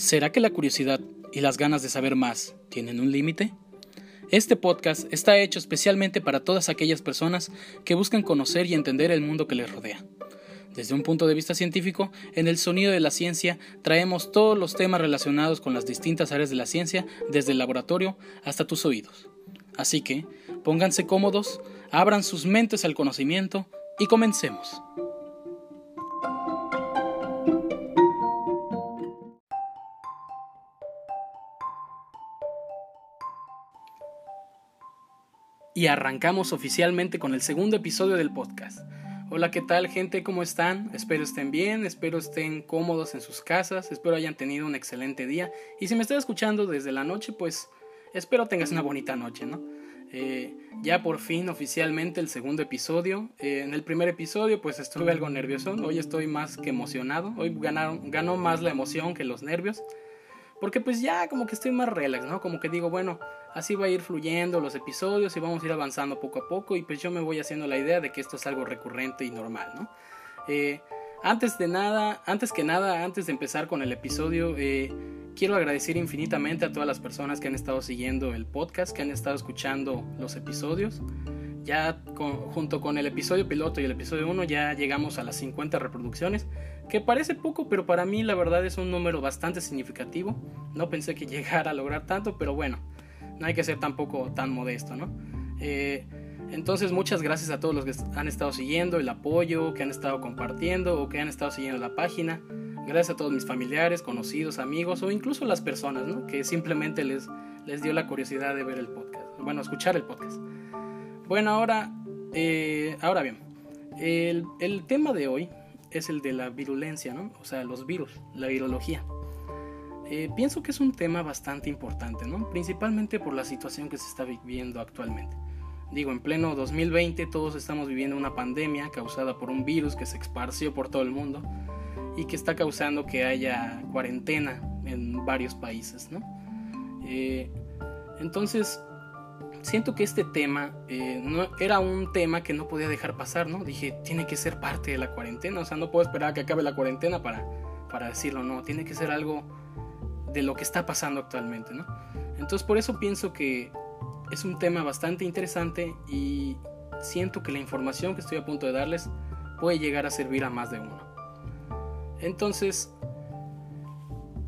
¿Será que la curiosidad y las ganas de saber más tienen un límite? Este podcast está hecho especialmente para todas aquellas personas que buscan conocer y entender el mundo que les rodea. Desde un punto de vista científico, en el sonido de la ciencia traemos todos los temas relacionados con las distintas áreas de la ciencia, desde el laboratorio hasta tus oídos. Así que, pónganse cómodos, abran sus mentes al conocimiento y comencemos. Y arrancamos oficialmente con el segundo episodio del podcast. Hola, ¿qué tal gente? ¿Cómo están? Espero estén bien, espero estén cómodos en sus casas, espero hayan tenido un excelente día y si me estás escuchando desde la noche, pues espero tengas una bonita noche, ¿no? Eh, ya por fin oficialmente el segundo episodio. Eh, en el primer episodio pues estuve algo nervioso, hoy estoy más que emocionado, hoy ganaron, ganó más la emoción que los nervios. Porque pues ya como que estoy más relax, ¿no? Como que digo, bueno, así va a ir fluyendo los episodios y vamos a ir avanzando poco a poco y pues yo me voy haciendo la idea de que esto es algo recurrente y normal, ¿no? Eh, antes de nada, antes que nada, antes de empezar con el episodio, eh, quiero agradecer infinitamente a todas las personas que han estado siguiendo el podcast, que han estado escuchando los episodios. Ya junto con el episodio piloto y el episodio 1 ya llegamos a las 50 reproducciones, que parece poco, pero para mí la verdad es un número bastante significativo. No pensé que llegara a lograr tanto, pero bueno, no hay que ser tampoco tan modesto, ¿no? Eh, entonces muchas gracias a todos los que han estado siguiendo el apoyo, que han estado compartiendo o que han estado siguiendo la página. Gracias a todos mis familiares, conocidos, amigos o incluso las personas ¿no? que simplemente les, les dio la curiosidad de ver el podcast, bueno, escuchar el podcast. Bueno, ahora, eh, ahora bien, el, el, tema de hoy es el de la virulencia, ¿no? O sea, los virus, la virología. Eh, pienso que es un tema bastante importante, ¿no? Principalmente por la situación que se está viviendo actualmente. Digo, en pleno 2020 todos estamos viviendo una pandemia causada por un virus que se esparció por todo el mundo y que está causando que haya cuarentena en varios países, ¿no? Eh, entonces, siento que este tema eh, era un tema que no podía dejar pasar, ¿no? Dije, tiene que ser parte de la cuarentena, o sea, no puedo esperar a que acabe la cuarentena para, para decirlo, no, tiene que ser algo de lo que está pasando actualmente, ¿no? Entonces por eso pienso que es un tema bastante interesante y siento que la información que estoy a punto de darles puede llegar a servir a más de uno. Entonces,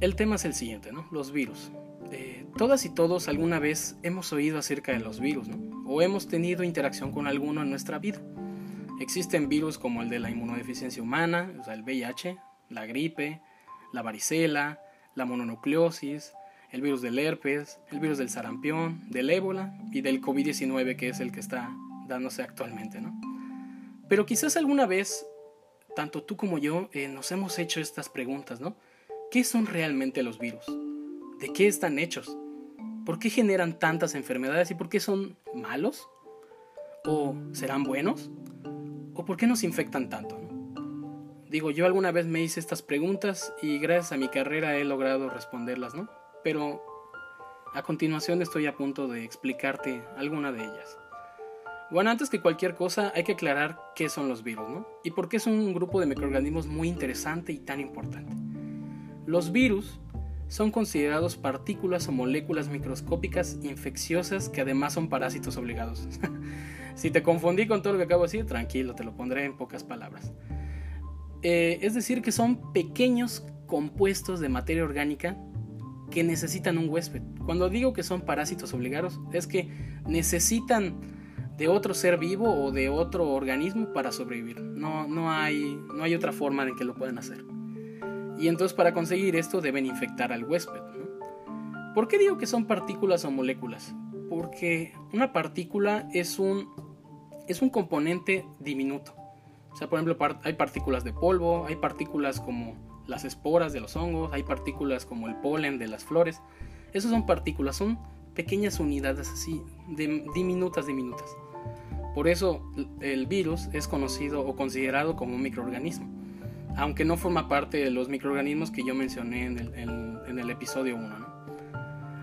el tema es el siguiente, ¿no? Los virus. Eh, todas y todos alguna vez hemos oído acerca de los virus, ¿no? O hemos tenido interacción con alguno en nuestra vida. Existen virus como el de la inmunodeficiencia humana, o sea, el VIH, la gripe, la varicela, la mononucleosis, el virus del herpes, el virus del sarampión, del ébola y del COVID-19 que es el que está dándose actualmente, ¿no? Pero quizás alguna vez, tanto tú como yo, eh, nos hemos hecho estas preguntas, ¿no? ¿Qué son realmente los virus? ¿De qué están hechos? ¿Por qué generan tantas enfermedades y por qué son malos? ¿O serán buenos? ¿O por qué nos infectan tanto? Digo, yo alguna vez me hice estas preguntas y gracias a mi carrera he logrado responderlas, ¿no? Pero a continuación estoy a punto de explicarte alguna de ellas. Bueno, antes que cualquier cosa hay que aclarar qué son los virus, ¿no? Y por qué son un grupo de microorganismos muy interesante y tan importante. Los virus son considerados partículas o moléculas microscópicas infecciosas que además son parásitos obligados. si te confundí con todo lo que acabo de decir, tranquilo, te lo pondré en pocas palabras. Eh, es decir, que son pequeños compuestos de materia orgánica que necesitan un huésped. Cuando digo que son parásitos obligados, es que necesitan de otro ser vivo o de otro organismo para sobrevivir. No, no, hay, no hay otra forma en que lo puedan hacer. Y entonces para conseguir esto deben infectar al huésped. ¿Por qué digo que son partículas o moléculas? Porque una partícula es un, es un componente diminuto. O sea, por ejemplo, hay partículas de polvo, hay partículas como las esporas de los hongos, hay partículas como el polen de las flores. Esas son partículas, son pequeñas unidades así, diminutas, diminutas. Por eso el virus es conocido o considerado como un microorganismo, aunque no forma parte de los microorganismos que yo mencioné en el, episodio 1.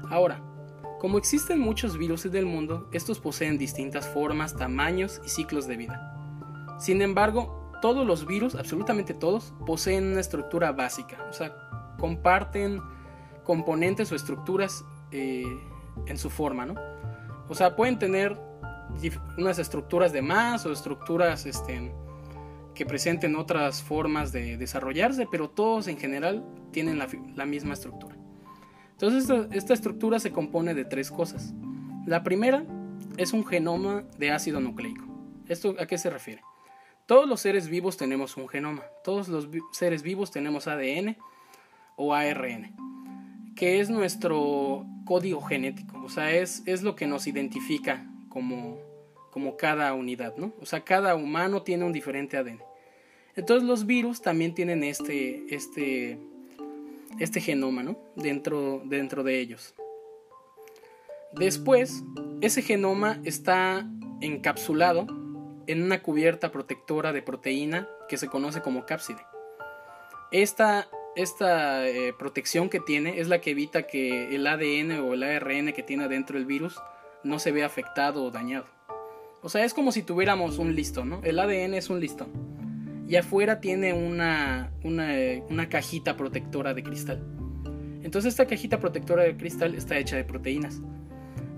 Ahora, como existen muchos virus del mundo, estos poseen distintas formas, tamaños y ciclos de vida. Sin embargo, todos los virus, absolutamente todos, poseen una estructura básica, o sea, comparten componentes o estructuras eh, en su forma, ¿no? O sea, pueden tener unas estructuras de más o estructuras este, que presenten otras formas de desarrollarse, pero todos en general tienen la, misma estructura. Entonces esta, estructura se compone de tres cosas. La primera es un genoma de ácido nucleico. ¿Esto a qué se refiere? Todos los seres vivos tenemos un genoma. Todos los seres vivos tenemos ADN o ARN, que es nuestro código genético. O sea, es, es lo que nos identifica como, como cada unidad, ¿no? O sea, cada humano tiene un diferente ADN. Entonces los virus también tienen este, este, este genoma, ¿no? Dentro, dentro de ellos. Después, ese genoma está encapsulado en una cubierta protectora de proteína que se conoce como cápside. Esta, esta eh, protección que tiene es la que evita que el ADN o el ARN que tiene dentro el virus no se vea afectado o dañado. O sea, es como si tuviéramos un listón, ¿no? El ADN es un listón. Y afuera tiene una, una, una cajita protectora de cristal. Entonces esta cajita protectora de cristal está hecha de proteínas.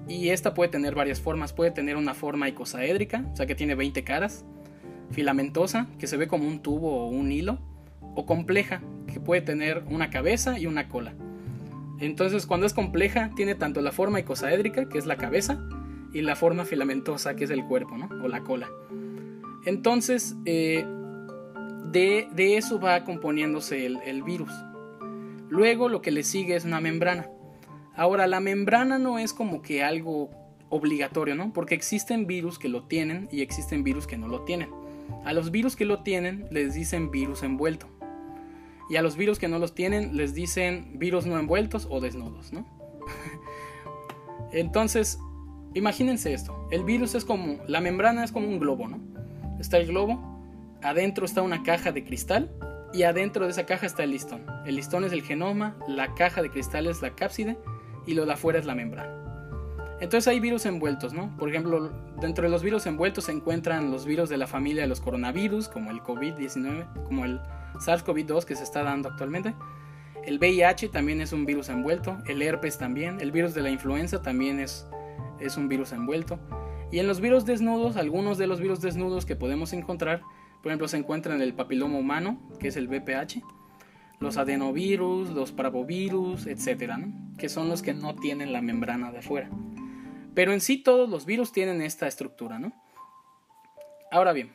Y esta puede tener varias formas. Puede tener una forma icosaédrica, o sea que tiene 20 caras. Filamentosa, que se ve como un tubo o un hilo. O compleja, que puede tener una cabeza y una cola. Entonces cuando es compleja tiene tanto la forma icosaédrica, que es la cabeza, y la forma filamentosa, que es el cuerpo, ¿no? O la cola. Entonces, eh, de, eso va componiéndose el, el virus. Luego lo que le sigue es una membrana. Ahora, la membrana no es como que algo obligatorio, ¿no? Porque existen virus que lo tienen y existen virus que no lo tienen. A los virus que lo tienen les dicen virus envuelto. Y a los virus que no los tienen les dicen virus no envueltos o desnudos, ¿no? Entonces, imagínense esto. El virus es como, la membrana es como un globo, ¿no? Está el globo, adentro está una caja de cristal y adentro de esa caja está el listón. El listón es el genoma, la caja de cristal es la cápside y lo de afuera es la membrana. Entonces hay virus envueltos, ¿no? Por ejemplo, dentro de los virus envueltos se encuentran los virus de la familia de los coronavirus, como el COVID-19, como el SARS-CoV-2 que se está dando actualmente. El VIH también es un virus envuelto, el herpes también, el virus de la influenza también es, es un virus envuelto. Y en los virus desnudos, algunos de los virus desnudos que podemos encontrar, por ejemplo, se encuentran en el papiloma humano, que es el VPH, los adenovirus, los paravovirus, etcétera, que son los que no tienen la membrana de afuera. Pero en sí todos los virus tienen esta estructura, ¿no? Ahora bien,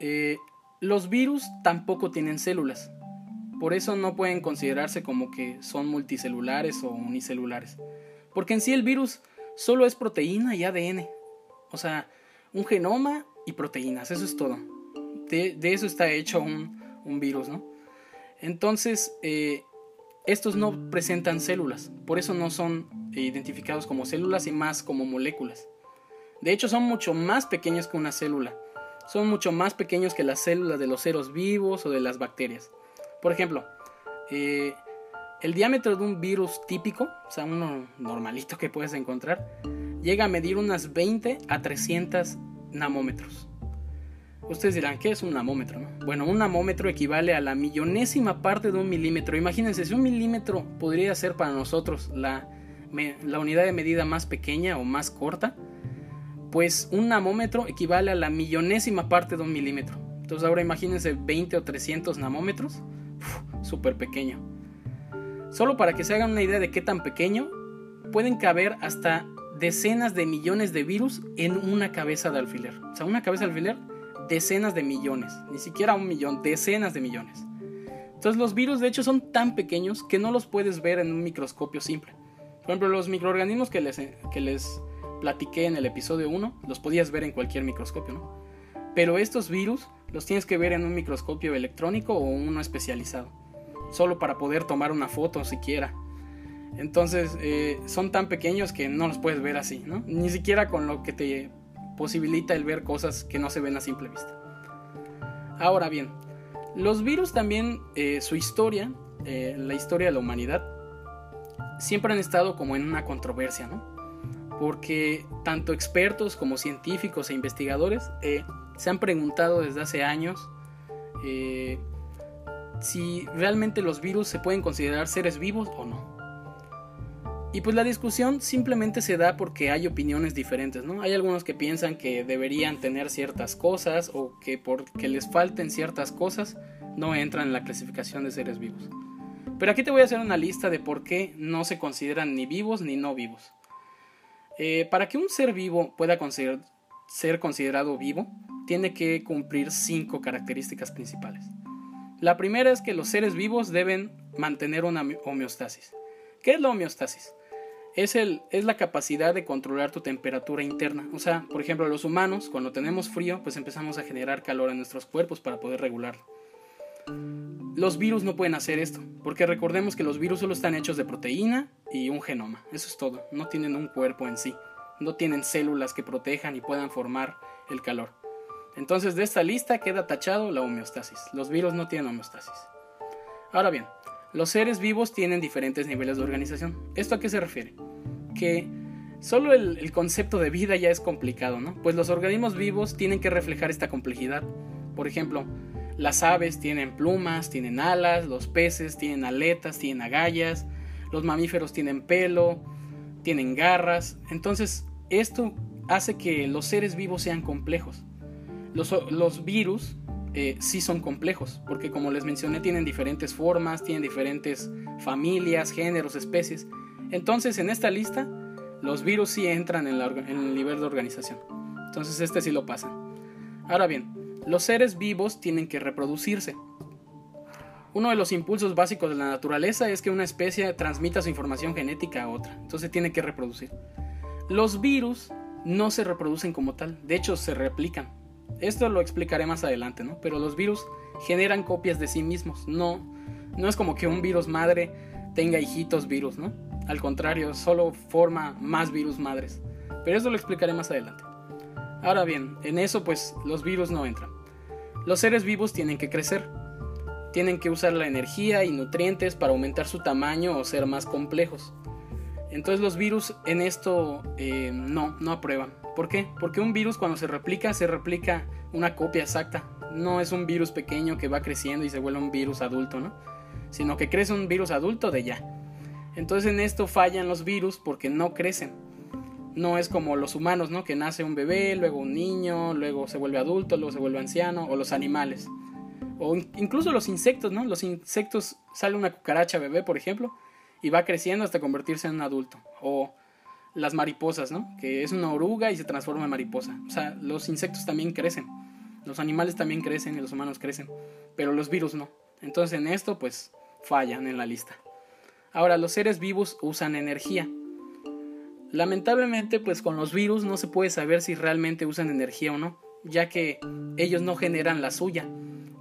eh, los virus tampoco tienen células, por eso no pueden considerarse como que son multicelulares o unicelulares, porque en sí el virus solo es proteína y ADN, o sea, un genoma y proteínas, eso es todo. De, eso está hecho un virus, ¿no? Entonces, eh, estos no presentan células, por eso no son identificados como células y más como moléculas. De hecho, son mucho más pequeños que una célula. Son mucho más pequeños que las células de los seres vivos o de las bacterias. Por ejemplo, eh, el diámetro de un virus típico, o sea, uno normalito que puedes encontrar, llega a medir unas 20 a 300 nanómetros. Ustedes dirán, ¿qué es un namómetro? Bueno, un namómetro equivale a la millonésima parte de un milímetro. Imagínense, si un milímetro podría ser para nosotros la, la unidad de medida más pequeña o más corta, pues un namómetro equivale a la millonésima parte de un milímetro. Entonces ahora imagínense 20 o 300 namómetros, súper pequeño. Solo para que se hagan una idea de qué tan pequeño, pueden caber hasta decenas de millones de virus en una cabeza de alfiler. O sea, una cabeza de alfiler decenas de millones, ni siquiera un millón, decenas de millones. Entonces los virus de hecho son tan pequeños que no los puedes ver en un microscopio simple. Por ejemplo, los microorganismos que les, que les platiqué en el episodio 1 los podías ver en cualquier microscopio, ¿no? Pero estos virus los tienes que ver en un microscopio electrónico o uno especializado, solo para poder tomar una foto siquiera. Entonces eh, son tan pequeños que no los puedes ver así, ¿no? Ni siquiera con lo que te posibilita el ver cosas que no se ven a simple vista. Ahora bien, los virus también, eh, su historia, eh, la historia de la humanidad, siempre han estado como en una controversia, ¿no? Porque tanto expertos como científicos e investigadores eh, se han preguntado desde hace años si realmente los virus se pueden considerar seres vivos o no. Y pues la discusión simplemente se da porque hay opiniones diferentes, ¿no? Hay algunos que piensan que deberían tener ciertas cosas o que porque les falten ciertas cosas no entran en la clasificación de seres vivos. Pero aquí te voy a hacer una lista de por qué no se consideran ni vivos ni no vivos. Eh, para que un ser vivo pueda ser considerado vivo, tiene que cumplir cinco características principales. La primera es que los seres vivos deben mantener una homeostasis. ¿Qué es la homeostasis? Es, el, es la capacidad de controlar tu temperatura interna. O sea, por ejemplo, los humanos, cuando tenemos frío, pues empezamos a generar calor en nuestros cuerpos para poder regularlo. Los virus no pueden hacer esto, porque recordemos que los virus solo están hechos de proteína y un genoma. Eso es todo. No tienen un cuerpo en sí. No tienen células que protejan y puedan formar el calor. Entonces de esta lista queda tachado la homeostasis. Los virus no tienen homeostasis. Ahora bien, los seres vivos tienen diferentes niveles de organización. ¿Esto a qué se refiere? Que solo el, concepto de vida ya es complicado, ¿no? Pues los organismos vivos tienen que reflejar esta complejidad. Por ejemplo, las aves tienen plumas, tienen alas, los peces tienen aletas, tienen agallas, los mamíferos tienen pelo, tienen garras. Entonces, esto hace que los seres vivos sean complejos. Los, virus eh, sí son complejos, porque como les mencioné, tienen diferentes formas, tienen diferentes familias, géneros, especies. Entonces, en esta lista, los virus sí entran en, el nivel de organización. Entonces, este sí lo pasan. Ahora bien, los seres vivos tienen que reproducirse. Uno de los impulsos básicos de la naturaleza es que una especie transmita su información genética a otra. Entonces tiene que reproducir. Los virus no se reproducen como tal, de hecho se replican. Esto lo explicaré más adelante, ¿no? Pero los virus generan copias de sí mismos. No, no es como que un virus madre tenga hijitos virus, ¿no? Al contrario, solo forma más virus madres. Pero eso lo explicaré más adelante. Ahora bien, en eso pues los virus no entran. Los seres vivos tienen que crecer. Tienen que usar la energía y nutrientes para aumentar su tamaño o ser más complejos. Entonces los virus en esto eh, no, no aprueban. ¿Por qué? Porque un virus cuando se replica, se replica una copia exacta. No es un virus pequeño que va creciendo y se vuelve un virus adulto, ¿no? Sino que crece un virus adulto de ya. Entonces en esto fallan los virus porque no crecen. No es como los humanos, ¿no? Que nace un bebé, luego un niño, luego se vuelve adulto, luego se vuelve anciano, o los animales. O incluso los insectos, ¿no? Los insectos, sale una cucaracha bebé, por ejemplo, y va creciendo hasta convertirse en un adulto. O las mariposas, ¿no? Que es una oruga y se transforma en mariposa. O sea, los insectos también crecen. Los animales también crecen y los humanos crecen. Pero los virus no. Entonces en esto pues fallan en la lista. Ahora, los seres vivos usan energía. Lamentablemente pues con los virus no se puede saber si realmente usan energía o no, ya que ellos no generan la suya.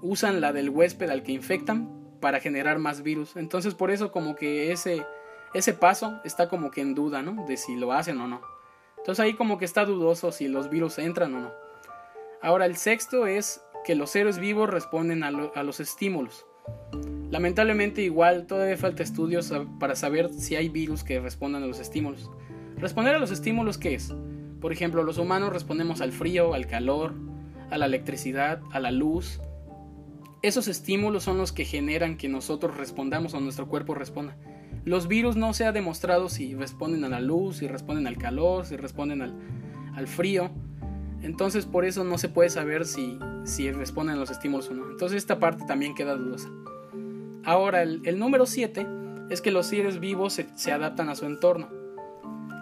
Usan la del huésped al que infectan para generar más virus. Entonces por eso como que ese ese paso está como que en duda, ¿no? De si lo hacen o no. Entonces ahí como que está dudoso si los virus entran o no. Ahora el sexto es que los seres vivos responden a, los estímulos. Lamentablemente igual todavía falta estudios para saber si hay virus que respondan a los estímulos. Responder a los estímulos, ¿qué es? Por ejemplo, los humanos respondemos al frío, al calor, a la electricidad, a la luz. Esos estímulos son los que generan que nosotros respondamos o nuestro cuerpo responda. Los virus no se ha demostrado si responden a la luz, si responden al calor, si responden al, frío. Entonces por eso no se puede saber si, si responden a los estímulos o no. Entonces esta parte también queda dudosa. Ahora, el, número 7 es que los seres vivos se, se, adaptan a su entorno.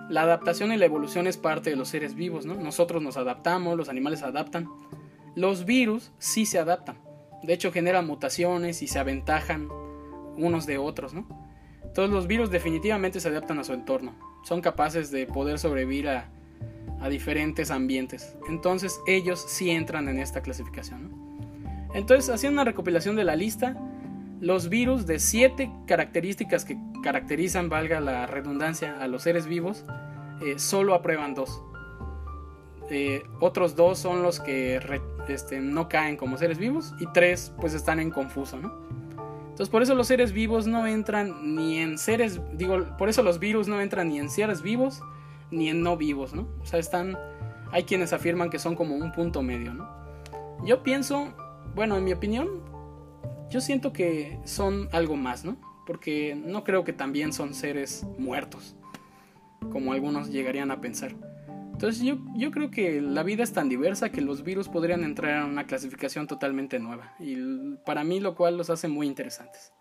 La adaptación y la evolución es parte de los seres vivos, ¿no? Nosotros nos adaptamos, los animales adaptan. Los virus sí se adaptan. De hecho, generan mutaciones y se aventajan unos de otros, ¿no? Todos los virus definitivamente se adaptan a su entorno. Son capaces de poder sobrevivir a, diferentes ambientes. Entonces ellos sí entran en esta clasificación. Entonces, haciendo una recopilación de la lista, los virus de siete características que caracterizan, valga la redundancia, a los seres vivos, eh, solo aprueban dos. Eh, otros dos son los que este, no caen como seres vivos y tres pues están en confuso. Entonces por eso los seres vivos no entran ni en seres, digo, por eso los virus no entran ni en seres vivos ni en no vivos, ¿no? O sea, están, hay quienes afirman que son como un punto medio, ¿no? Yo pienso, bueno, en mi opinión, yo siento que son algo más, ¿no? Porque no creo que también son seres muertos, como algunos llegarían a pensar. Entonces yo, yo creo que la vida es tan diversa que los virus podrían entrar en una clasificación totalmente nueva, y para mí lo cual los hace muy interesantes.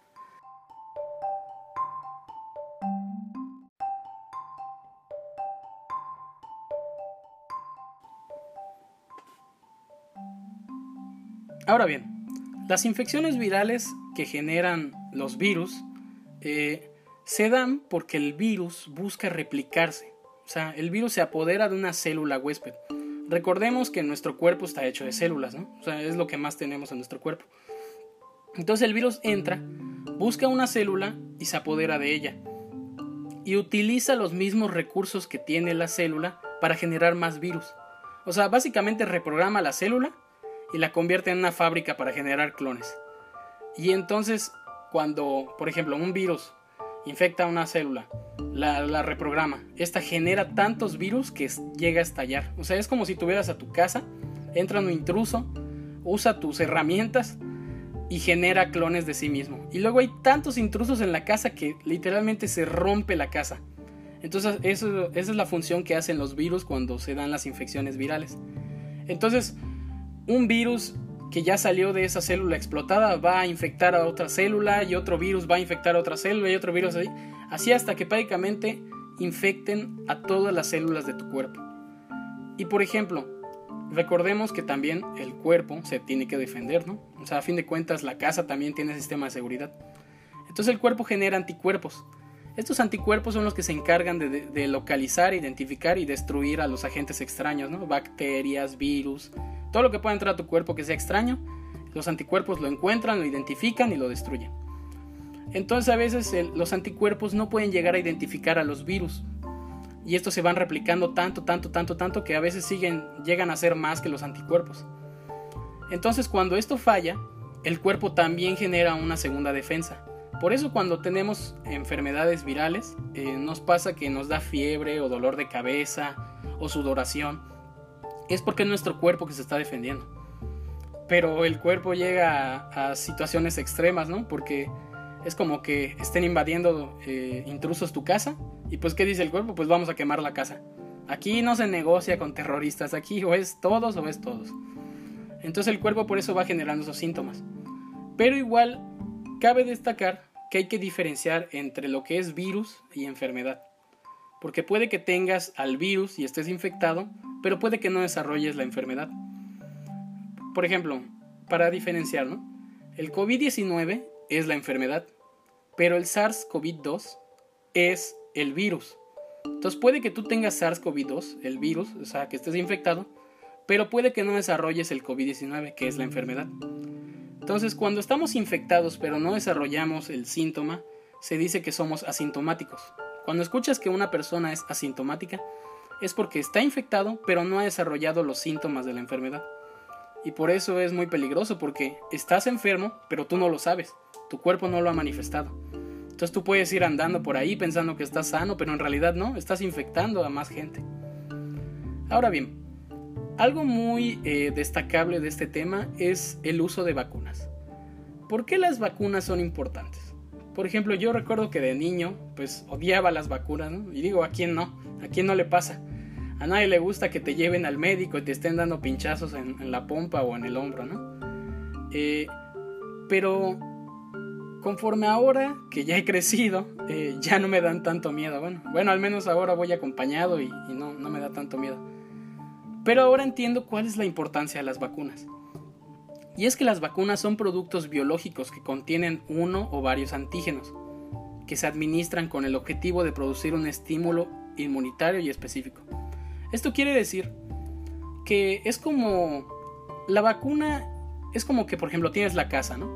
Ahora bien, las infecciones virales que generan los virus eh, se dan porque el virus busca replicarse. O sea, el virus se apodera de una célula huésped. Recordemos que nuestro cuerpo está hecho de células, ¿no? O sea, es lo que más tenemos en nuestro cuerpo. Entonces el virus entra, busca una célula y se apodera de ella. Y utiliza los mismos recursos que tiene la célula para generar más virus. O sea, básicamente reprograma la célula y la convierte en una fábrica para generar clones. Y entonces, cuando, por ejemplo, un virus infecta una célula, la, reprograma, esta genera tantos virus que llega a estallar. O sea, es como si tuvieras a tu casa, entra un intruso, usa tus herramientas y genera clones de sí mismo. Y luego hay tantos intrusos en la casa que literalmente se rompe la casa. Entonces, esa es la función que hacen los virus cuando se dan las infecciones virales. Entonces, un virus que ya salió de esa célula explotada va a infectar a otra célula y otro virus va a infectar a otra célula y otro virus así, así hasta que prácticamente infecten a todas las células de tu cuerpo. Y por ejemplo, recordemos que también el cuerpo se tiene que defender, ¿no? O sea, a fin de cuentas la casa también tiene sistema de seguridad. Entonces el cuerpo genera anticuerpos. Estos anticuerpos son los que se encargan de, localizar, identificar y destruir a los agentes extraños, ¿no? Bacterias, virus, todo lo que pueda entrar a tu cuerpo que sea extraño, los anticuerpos lo encuentran, lo identifican y lo destruyen. Entonces a veces los anticuerpos no pueden llegar a identificar a los virus. Y estos se van replicando tanto, tanto, tanto, tanto que a veces siguen, llegan a ser más que los anticuerpos. Entonces cuando esto falla, el cuerpo también genera una segunda defensa. Por eso cuando tenemos enfermedades virales, eh, nos pasa que nos da fiebre o dolor de cabeza o sudoración es porque es nuestro cuerpo que se está defendiendo. Pero el cuerpo llega a, situaciones extremas, ¿no? Porque es como que estén invadiendo eh, intrusos tu casa y pues ¿qué dice el cuerpo? Pues vamos a quemar la casa. Aquí no se negocia con terroristas, aquí o es todos o es todos. Entonces el cuerpo por eso va generando esos síntomas. Pero igual cabe destacar que hay que diferenciar entre lo que es virus y enfermedad. Porque puede que tengas al virus y estés infectado, pero puede que no desarrolles la enfermedad. Por ejemplo, para diferenciar, El COVID-19 es la enfermedad, pero el SARS-CoV-2 es el virus. Entonces puede que tú tengas SARS-CoV-2, el virus, o sea, que estés infectado, pero puede que no desarrolles el COVID-19, que es la enfermedad. Entonces, cuando estamos infectados pero no desarrollamos el síntoma, se dice que somos asintomáticos. Cuando escuchas que una persona es asintomática, es porque está infectado pero no ha desarrollado los síntomas de la enfermedad. Y por eso es muy peligroso porque estás enfermo pero tú no lo sabes, tu cuerpo no lo ha manifestado. Entonces tú puedes ir andando por ahí pensando que estás sano, pero en realidad no, estás infectando a más gente. Ahora bien, algo muy eh, destacable de este tema es el uso de vacunas. ¿Por qué las vacunas son importantes? Por ejemplo, yo recuerdo que de niño, pues odiaba las vacunas. Y digo, ¿a quién no? ¿A quién no le pasa? A nadie le gusta que te lleven al médico y te estén dando pinchazos en, la pompa o en el hombro, ¿no? Eh, pero conforme ahora que ya he crecido, eh, ya no me dan tanto miedo. Bueno, bueno, al menos ahora voy acompañado y, y no, no me da tanto miedo. Pero ahora entiendo cuál es la importancia de las vacunas. Y es que las vacunas son productos biológicos que contienen uno o varios antígenos, que se administran con el objetivo de producir un estímulo inmunitario y específico. Esto quiere decir que es como la vacuna es como que por ejemplo tienes la casa, ¿no?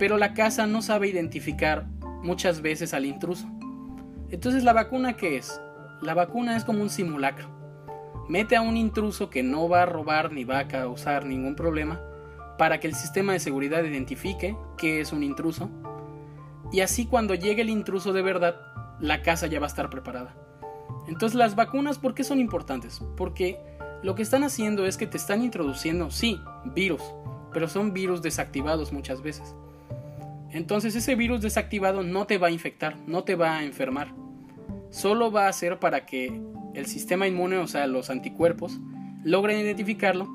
Pero la casa no sabe identificar muchas veces al intruso. Entonces la vacuna qué es? La vacuna es como un simulacro. Mete a un intruso que no va a robar ni va a causar ningún problema para que el sistema de seguridad identifique que es un intruso. Y así cuando llegue el intruso de verdad, la casa ya va a estar preparada. Entonces las vacunas, ¿por qué son importantes? Porque lo que están haciendo es que te están introduciendo, sí, virus, pero son virus desactivados muchas veces. Entonces ese virus desactivado no te va a infectar, no te va a enfermar. Solo va a ser para que el sistema inmune, o sea, los anticuerpos, logren identificarlo,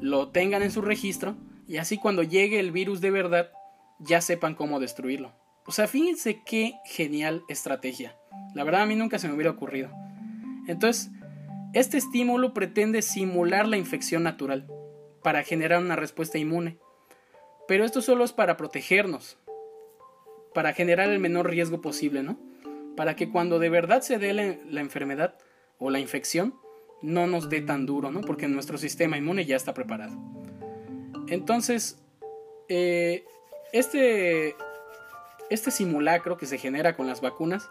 lo tengan en su registro y así cuando llegue el virus de verdad ya sepan cómo destruirlo. O sea, fíjense qué genial estrategia. La verdad a mí nunca se me hubiera ocurrido. Entonces, este estímulo pretende simular la infección natural para generar una respuesta inmune. Pero esto solo es para protegernos, para generar el menor riesgo posible, ¿no? Para que cuando de verdad se dé la, enfermedad o la infección, no nos dé tan duro, ¿no? Porque nuestro sistema inmune ya está preparado. Entonces, eh, este, este simulacro que se genera con las vacunas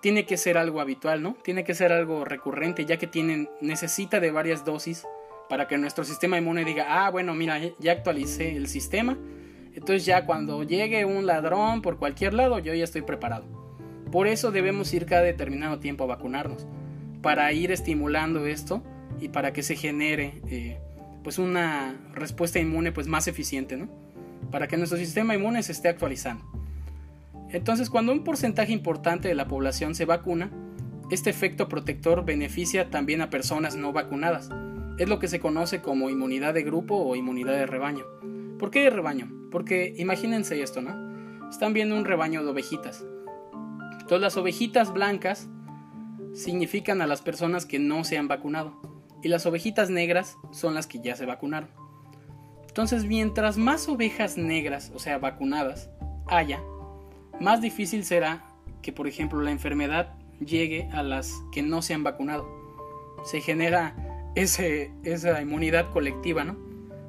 tiene que ser algo habitual, ¿no? Tiene que ser algo recurrente, ya que tienen, necesita de varias dosis para que nuestro sistema inmune diga, ah, bueno, mira, ya actualicé el sistema, entonces ya cuando llegue un ladrón por cualquier lado, yo ya estoy preparado. Por eso debemos ir cada determinado tiempo a vacunarnos, para ir estimulando esto y para que se genere eh, pues una respuesta inmune pues más eficiente, ¿no? Para que nuestro sistema inmune se esté actualizando. Entonces, cuando un porcentaje importante de la población se vacuna, este efecto protector beneficia también a personas no vacunadas, es lo que se conoce como inmunidad de grupo o inmunidad de rebaño. ¿Por qué de rebaño? Porque imagínense esto, ¿no? Están viendo un rebaño de ovejitas. Entonces las ovejitas blancas significan a las personas que no se han vacunado y las ovejitas negras son las que ya se vacunaron. Entonces mientras más ovejas negras, o sea, vacunadas, haya, más difícil será que, por ejemplo, la enfermedad llegue a las que no se han vacunado. Se genera esa inmunidad colectiva, ¿no?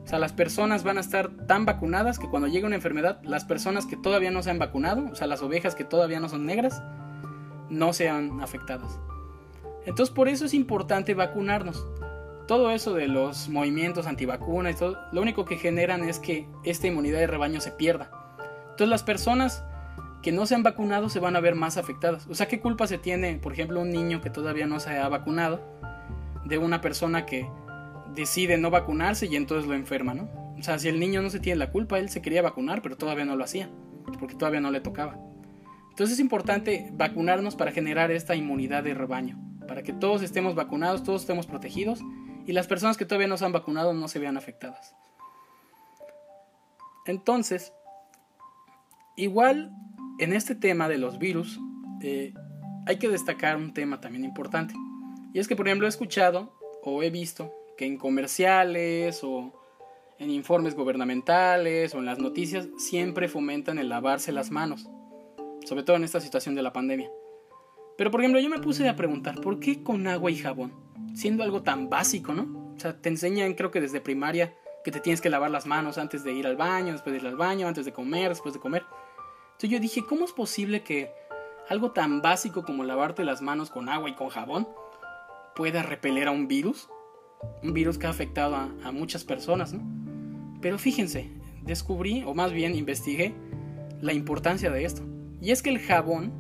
O sea, las personas van a estar tan vacunadas que cuando llegue una enfermedad, las personas que todavía no se han vacunado, o sea, las ovejas que todavía no son negras, no sean afectadas. Entonces, por eso es importante vacunarnos. Todo eso de los movimientos antivacunas y todo, lo único que generan es que esta inmunidad de rebaño se pierda. Entonces, las personas que no se han vacunado se van a ver más afectadas. O sea, ¿qué culpa se tiene, por ejemplo, un niño que todavía no se ha vacunado? de una persona que decide no vacunarse y entonces lo enferma, ¿no? O sea, si el niño no se tiene la culpa, él se quería vacunar, pero todavía no lo hacía, porque todavía no le tocaba. Entonces es importante vacunarnos para generar esta inmunidad de rebaño, para que todos estemos vacunados, todos estemos protegidos y las personas que todavía no se han vacunado no se vean afectadas. Entonces, igual en este tema de los virus, eh, hay que destacar un tema también importante. Y es que, por ejemplo, he escuchado o he visto que en comerciales o en informes gubernamentales o en las noticias siempre fomentan el lavarse las manos, sobre todo en esta situación de la pandemia. Pero, por ejemplo, yo me puse a preguntar, ¿por qué con agua y jabón? Siendo algo tan básico, ¿no? O sea, te enseñan, creo que desde primaria, que te tienes que lavar las manos antes de ir al baño, después de ir al baño, antes de comer, después de comer. Entonces yo dije, ¿cómo es posible que algo tan básico como lavarte las manos con agua y con jabón pueda repeler a un virus, un virus que ha afectado a, muchas personas, ¿no? Pero fíjense, descubrí, o más bien investigué, la importancia de esto. Y es que el jabón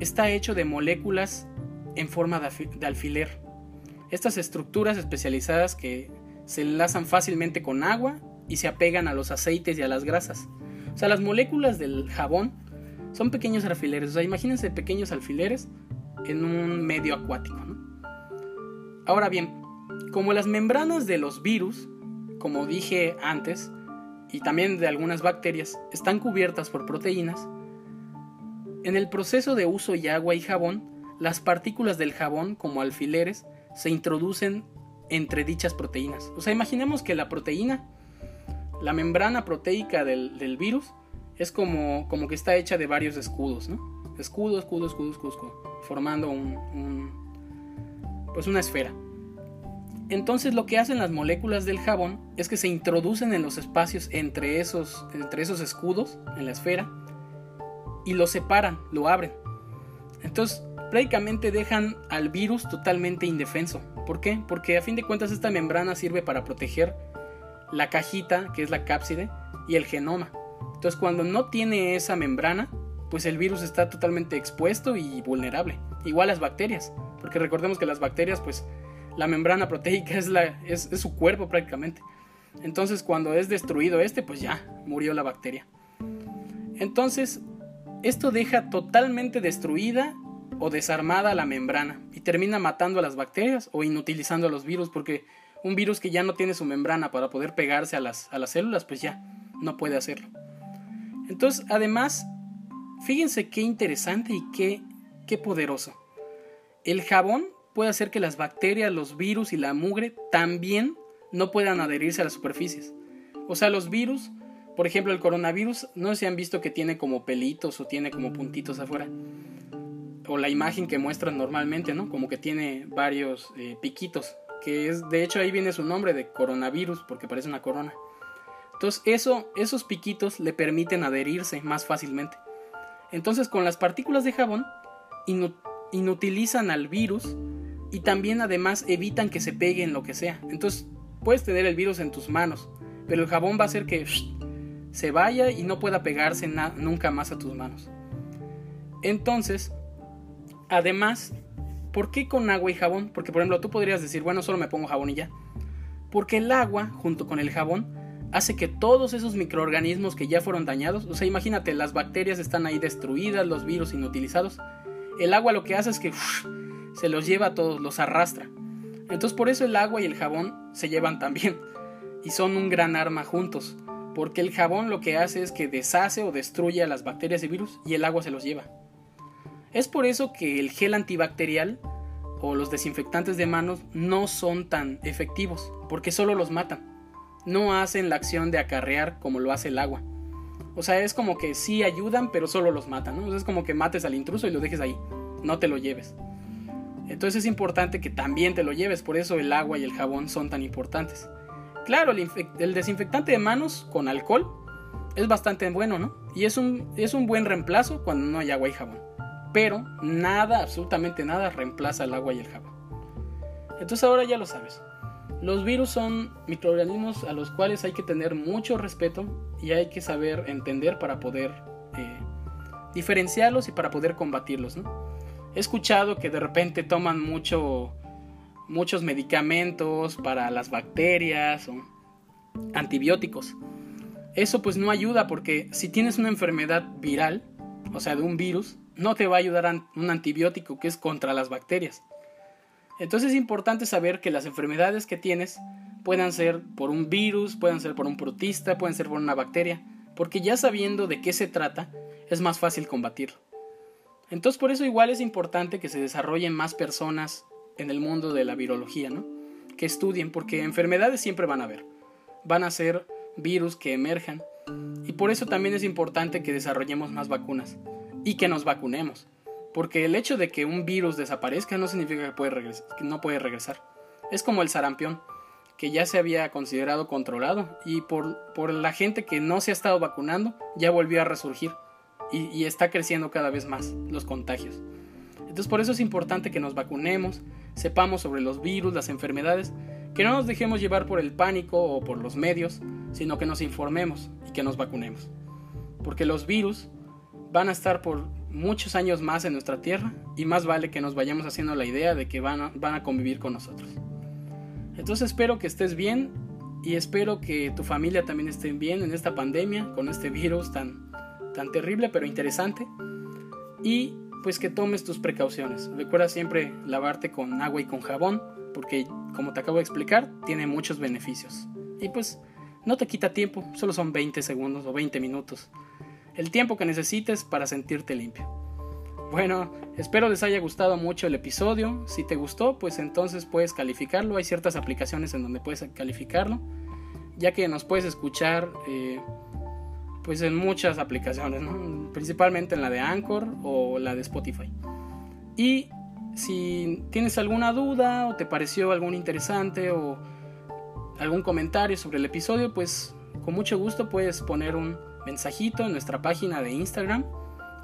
está hecho de moléculas en forma de alfiler. Estas estructuras especializadas que se enlazan fácilmente con agua y se apegan a los aceites y a las grasas. O sea, las moléculas del jabón son pequeños alfileres. O sea, imagínense pequeños alfileres en un medio acuático. Ahora bien, como las membranas de los virus, como dije antes, y también de algunas bacterias, están cubiertas por proteínas, en el proceso de uso de agua y jabón, las partículas del jabón, como alfileres, se introducen entre dichas proteínas. O sea, imaginemos que la proteína, la membrana proteica del, virus, es como, como que está hecha de varios escudos, ¿no? Escudo, escudo, escudo, escudo, formando un pues una esfera. Entonces lo que hacen las moléculas del jabón es que se introducen en los espacios entre esos, entre esos escudos en la esfera y lo separan, lo abren. Entonces prácticamente dejan al virus totalmente indefenso. ¿Por qué? Porque a fin de cuentas esta membrana sirve para proteger la cajita, que es la cápside, y el genoma. Entonces cuando no tiene esa membrana, pues el virus está totalmente expuesto y vulnerable. Igual las bacterias. Porque recordemos que las bacterias, pues la membrana proteica es, la, es, su cuerpo prácticamente. Entonces cuando es destruido este, pues ya murió la bacteria. Entonces, esto deja totalmente destruida o desarmada la membrana y termina matando a las bacterias o inutilizando a los virus porque un virus que ya no tiene su membrana para poder pegarse a las, a las células, pues ya no puede hacerlo. Entonces, además, fíjense qué interesante y qué, qué poderoso. El jabón puede hacer que las bacterias, los virus y la mugre también no puedan adherirse a las superficies. O sea, los virus, por ejemplo, el coronavirus, no se han visto que tiene como pelitos o tiene como puntitos afuera. O la imagen que muestran normalmente, ¿no? Como que tiene varios eh, piquitos. Que es, de hecho, ahí viene su nombre de coronavirus, porque parece una corona. Entonces, eso, esos piquitos le permiten adherirse más fácilmente. Entonces, con las partículas de jabón, inutilizan al virus y también además evitan que se pegue en lo que sea. Entonces, puedes tener el virus en tus manos, pero el jabón va a hacer que se vaya y no pueda pegarse nunca más a tus manos. Entonces, además, ¿por qué con agua y jabón? Porque, por ejemplo, tú podrías decir, bueno, solo me pongo jabón y ya. Porque el agua, junto con el jabón, hace que todos esos microorganismos que ya fueron dañados, o sea, imagínate, las bacterias están ahí destruidas, los virus inutilizados. El agua lo que hace es que se los lleva a todos, los arrastra. Entonces por eso el agua y el jabón se llevan también y son un gran arma juntos, porque el jabón lo que hace es que deshace o destruye a las bacterias y virus y el agua se los lleva. Es por eso que el gel antibacterial o los desinfectantes de manos no son tan efectivos, porque solo los matan. No hacen la acción de acarrear como lo hace el agua. O sea, es como que sí ayudan, pero solo los matan, es como que mates al intruso y lo dejes ahí, no te lo lleves. Entonces es importante que también te lo lleves, por eso el agua y el jabón son tan importantes. Claro, el, desinfectante de manos con alcohol es bastante bueno, ¿no? Y es un, es un buen reemplazo cuando no hay agua y jabón. Pero nada, absolutamente nada, reemplaza el agua y el jabón. Entonces ahora ya lo sabes. Los virus son microorganismos a los cuales hay que tener mucho respeto y hay que saber entender para poder eh, diferenciarlos y para poder combatirlos. ¿no? He escuchado que de repente toman mucho muchos medicamentos para las bacterias o antibióticos. Eso pues no ayuda porque si tienes una enfermedad viral, o sea, de un virus, no te va a ayudar un antibiótico que es contra las bacterias. Entonces es importante saber que las enfermedades que tienes puedan ser por un virus, pueden ser por un protista, pueden ser por una bacteria, porque ya sabiendo de qué se trata, es más fácil combatirlo. Entonces por eso igual es importante que se desarrollen más personas en el mundo de la virología, ¿no? Que estudien, porque enfermedades siempre van a haber. Van a ser virus que emerjan. Y por eso también es importante que desarrollemos más vacunas y que nos vacunemos. Porque el hecho de que un virus desaparezca no significa que, puede que no puede regresar. Es como el sarampión, que ya se había considerado controlado y por la gente que no se ha estado vacunando ya volvió a resurgir y, está creciendo cada vez más los contagios. Entonces por eso es importante que nos vacunemos, sepamos sobre los virus, las enfermedades, que no nos dejemos llevar por el pánico o por los medios, sino que nos informemos y que nos vacunemos. Porque los virus van a estar por muchos años más en nuestra tierra y más vale que nos vayamos haciendo la idea de que van a, van a convivir con nosotros. Entonces espero que estés bien y espero que tu familia también esté bien en esta pandemia, con este virus tan, tan terrible pero interesante. Y pues que tomes tus precauciones. Recuerda siempre lavarte con agua y con jabón, porque como te acabo de explicar, tiene muchos beneficios. Y pues no te quita tiempo, solo son 20 segundos o 20 minutos. El tiempo que necesites para sentirte limpio. Bueno, espero les haya gustado mucho el episodio. Si te gustó, pues entonces puedes calificarlo. Hay ciertas aplicaciones en donde puedes calificarlo, ya que nos puedes escuchar eh, pues en muchas aplicaciones, principalmente en la de Anchor o la de Spotify. Y si tienes alguna duda o te pareció algún interesante o algún comentario sobre el episodio, pues con mucho gusto puedes poner un mensajito en nuestra página de Instagram,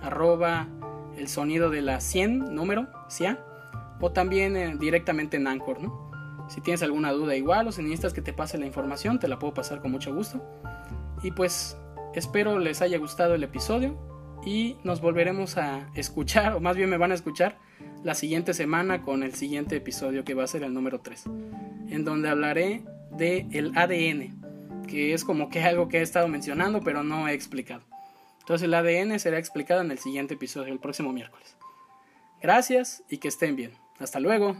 arroba el sonido de la 100 número, ¿sí? o también eh, directamente en Anchor. Si tienes alguna duda igual o si necesitas que te pase la información, te la puedo pasar con mucho gusto. Y pues Espero les haya gustado el episodio y nos volveremos a escuchar, o más bien me van a escuchar, la siguiente semana con el siguiente episodio que va a ser el número 3, en donde hablaré de el ADN, que es como que algo que he estado mencionando pero no he explicado. Entonces el ADN será explicado en el siguiente episodio, el próximo miércoles. Gracias y que estén bien. Hasta luego.